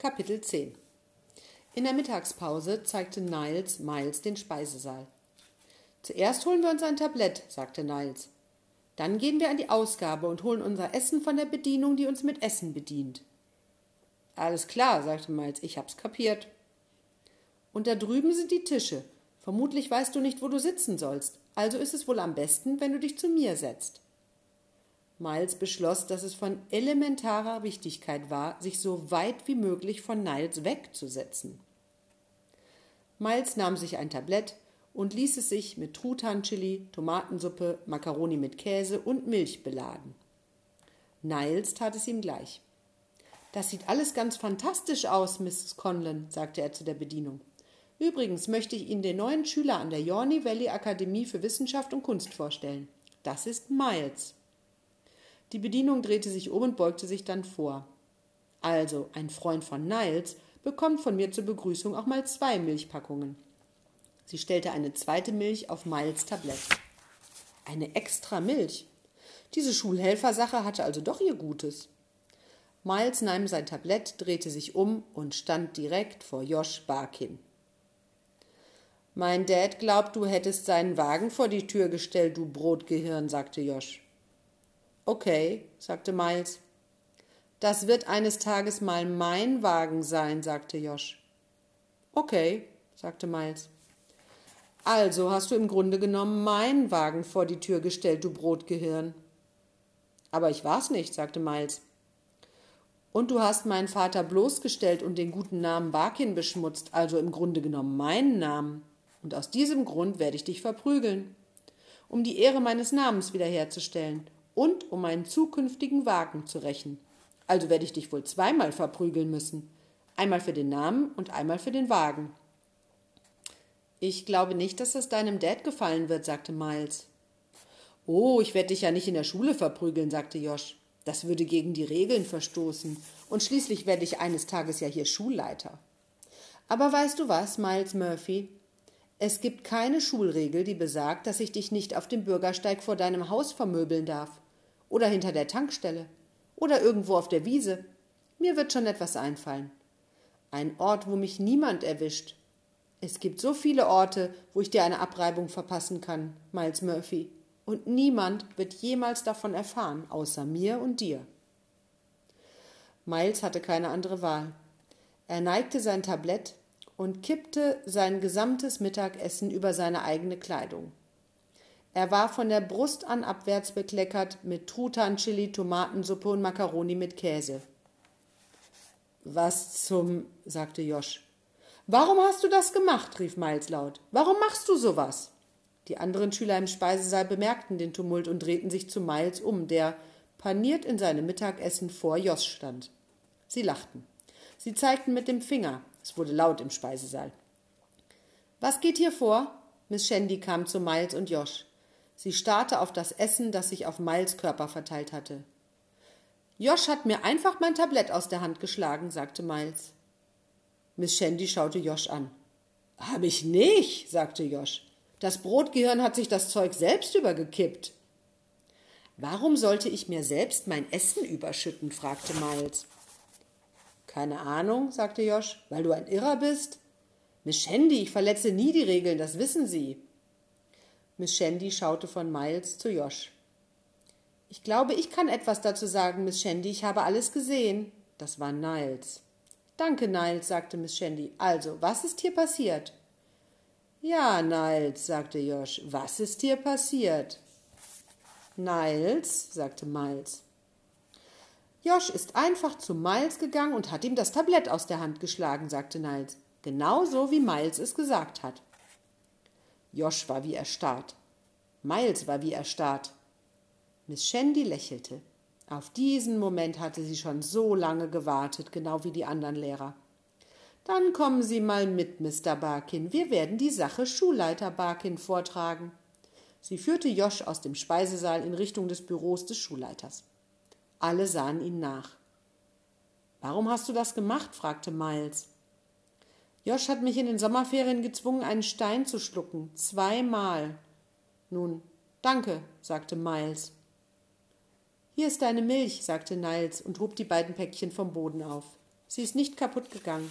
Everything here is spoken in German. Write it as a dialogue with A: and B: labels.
A: Kapitel 10 In der Mittagspause zeigte Niles Miles den Speisesaal. Zuerst holen wir uns ein Tablett, sagte Niles. Dann gehen wir an die Ausgabe und holen unser Essen von der Bedienung, die uns mit Essen bedient. Alles klar, sagte Miles, ich hab's kapiert. Und da drüben sind die Tische. Vermutlich weißt du nicht, wo du sitzen sollst, also ist es wohl am besten, wenn du dich zu mir setzt. Miles beschloss, dass es von elementarer Wichtigkeit war, sich so weit wie möglich von Niles wegzusetzen. Miles nahm sich ein Tablett und ließ es sich mit Truthahn-Chili, Tomatensuppe, Makaroni mit Käse und Milch beladen. Niles tat es ihm gleich. Das sieht alles ganz fantastisch aus, Mrs. Conlon, sagte er zu der Bedienung. Übrigens möchte ich Ihnen den neuen Schüler an der Yorney Valley Akademie für Wissenschaft und Kunst vorstellen. Das ist Miles. Die Bedienung drehte sich um und beugte sich dann vor. Also, ein Freund von Niles bekommt von mir zur Begrüßung auch mal zwei Milchpackungen. Sie stellte eine zweite Milch auf Miles Tablett. Eine extra Milch. Diese Schulhelfersache hatte also doch ihr Gutes. Miles nahm sein Tablett, drehte sich um und stand direkt vor Josh Barkin. Mein Dad glaubt, du hättest seinen Wagen vor die Tür gestellt, du Brotgehirn, sagte Josh. Okay, sagte Miles. Das wird eines Tages mal mein Wagen sein, sagte Josh. Okay, sagte Miles. Also hast du im Grunde genommen meinen Wagen vor die Tür gestellt, du Brotgehirn. Aber ich war's nicht, sagte Miles. Und du hast meinen Vater bloßgestellt und den guten Namen Barkin beschmutzt, also im Grunde genommen meinen Namen. Und aus diesem Grund werde ich dich verprügeln, um die Ehre meines Namens wiederherzustellen und um meinen zukünftigen Wagen zu rächen. Also werde ich dich wohl zweimal verprügeln müssen. Einmal für den Namen und einmal für den Wagen. Ich glaube nicht, dass das deinem Dad gefallen wird, sagte Miles. Oh, ich werde dich ja nicht in der Schule verprügeln, sagte Josh. Das würde gegen die Regeln verstoßen. Und schließlich werde ich eines Tages ja hier Schulleiter. Aber weißt du was, Miles Murphy? Es gibt keine Schulregel, die besagt, dass ich dich nicht auf dem Bürgersteig vor deinem Haus vermöbeln darf oder hinter der Tankstelle oder irgendwo auf der Wiese. Mir wird schon etwas einfallen. Ein Ort, wo mich niemand erwischt. Es gibt so viele Orte, wo ich dir eine Abreibung verpassen kann, Miles Murphy, und niemand wird jemals davon erfahren, außer mir und dir. Miles hatte keine andere Wahl. Er neigte sein Tablett und kippte sein gesamtes Mittagessen über seine eigene Kleidung. Er war von der Brust an abwärts bekleckert mit Truthahn, Chili, Tomatensuppe und Makaroni mit Käse. Was zum, sagte Josh. Warum hast du das gemacht? rief Miles laut. Warum machst du sowas? Die anderen Schüler im Speisesaal bemerkten den Tumult und drehten sich zu Miles um, der paniert in seinem Mittagessen vor Josh stand. Sie lachten. Sie zeigten mit dem Finger. Es wurde laut im Speisesaal. Was geht hier vor? Miss Shandy kam zu Miles und Josh. Sie starrte auf das Essen, das sich auf Miles Körper verteilt hatte. Josh hat mir einfach mein Tablett aus der Hand geschlagen, sagte Miles. Miss Shandy schaute Josh an. Hab ich nicht, sagte Josh. Das Brotgehirn hat sich das Zeug selbst übergekippt. Warum sollte ich mir selbst mein Essen überschütten? fragte Miles. Keine Ahnung, sagte Josh, weil du ein Irrer bist. Miss Shandy, ich verletze nie die Regeln, das wissen Sie. Miss Shandy schaute von Miles zu Josh. Ich glaube, ich kann etwas dazu sagen, Miss Shandy. Ich habe alles gesehen. Das war Niles. Danke, Niles, sagte Miss Shandy. Also, was ist hier passiert? Ja, Niles, sagte Josh. Was ist hier passiert? Niles, sagte Miles. Josh ist einfach zu Miles gegangen und hat ihm das Tablett aus der Hand geschlagen, sagte Niles. Genauso wie Miles es gesagt hat. Josh war wie erstarrt. Miles war wie erstarrt. Miss Shandy lächelte. Auf diesen Moment hatte sie schon so lange gewartet, genau wie die anderen Lehrer. Dann kommen Sie mal mit, Mr. Barkin. Wir werden die Sache Schulleiter Barkin vortragen. Sie führte Josh aus dem Speisesaal in Richtung des Büros des Schulleiters. Alle sahen ihn nach. Warum hast du das gemacht? fragte Miles. Josh hat mich in den Sommerferien gezwungen, einen Stein zu schlucken. Zweimal. Nun, danke, sagte Miles. Hier ist deine Milch, sagte Niles und hob die beiden Päckchen vom Boden auf. Sie ist nicht kaputt gegangen.